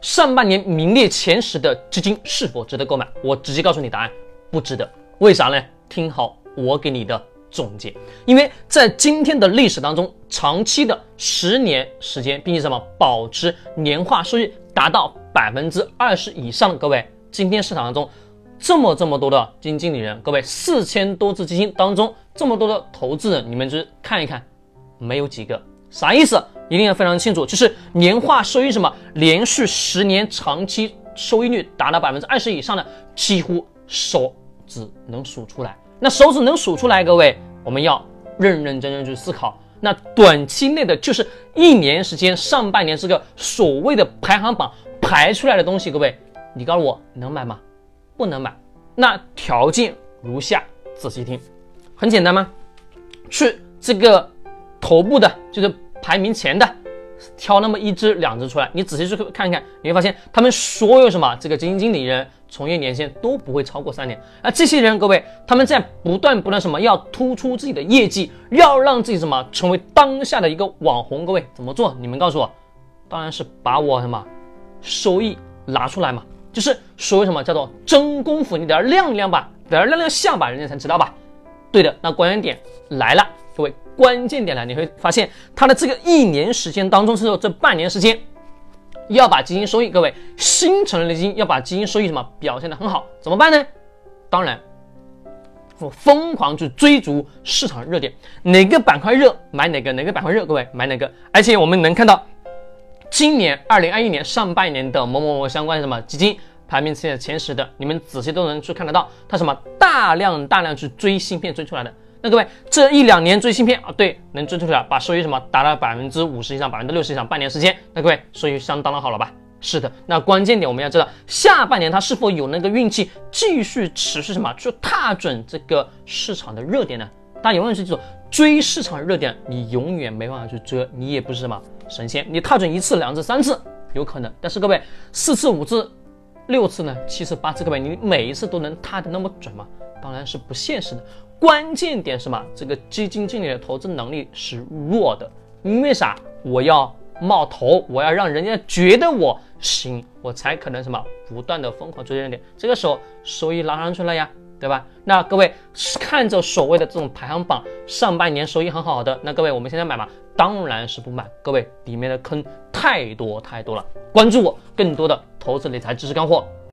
上半年名列前十的基金是否值得购买？我直接告诉你答案，不值得。为啥呢？听好我给你的总结。因为在今天的历史当中，长期的十年时间，并且什么保持年化收益达到百分之二十以上各位，今天市场当中这么这么多的基金经理人，各位四千多只基金当中这么多的投资人，你们去看一看，没有几个。啥意思？一定要非常清楚，就是年化收益什么，连续十年长期收益率达到百分之二十以上的，几乎手指能数出来。那手指能数出来，各位，我们要认认真真去思考。那短期内的就是一年时间，上半年这个所谓的排行榜排出来的东西，各位，你告诉我能买吗？不能买。那条件如下，仔细听，很简单吗？去这个。头部的就是排名前的，挑那么一只两只出来，你仔细去看一看，你会发现他们所有什么这个基金经理人从业年限都不会超过三年。而这些人，各位他们在不断不断什么要突出自己的业绩，要让自己什么成为当下的一个网红。各位怎么做？你们告诉我，当然是把我什么收益拿出来嘛，就是所谓什么叫做真功夫，你得要亮亮吧，得要亮亮相吧，人家才知道吧。对的，那关键点来了。各位，关键点来，你会发现它的这个一年时间当中，是说这半年时间要把基金收益，各位新成立的基金要把基金收益什么表现的很好，怎么办呢？当然，我疯狂去追逐市场热点，哪个板块热买哪个，哪个板块热，各位买哪个。而且我们能看到，今年二零二一年上半年的某某某相关什么基金排名前前十的，你们仔细都能去看得到，它什么大量大量去追芯片追出来的。那各位，这一两年追芯片啊，对，能追出来，把收益什么达到百分之五十以上、百分之六十以上，半年时间，那各位收益相当的好了吧？是的，那关键点我们要知道，下半年它是否有那个运气继续持续什么，去踏准这个市场的热点呢？大家永远是记住，追市场热点，你永远没办法去追，你也不是什么神仙，你踏准一次、两次、三次有可能，但是各位四次、五次、六次呢？七次、八次，各位你每一次都能踏的那么准吗？当然是不现实的。关键点是什么？这个基金经理的投资能力是弱的，因为啥？我要冒头，我要让人家觉得我行，我才可能什么不断的疯狂追热点，这个时候收益拉上去了呀，对吧？那各位看着所谓的这种排行榜，上半年收益很好的，那各位我们现在买吗？当然是不买。各位里面的坑太多太多了，关注我更多的投资理财知识干货。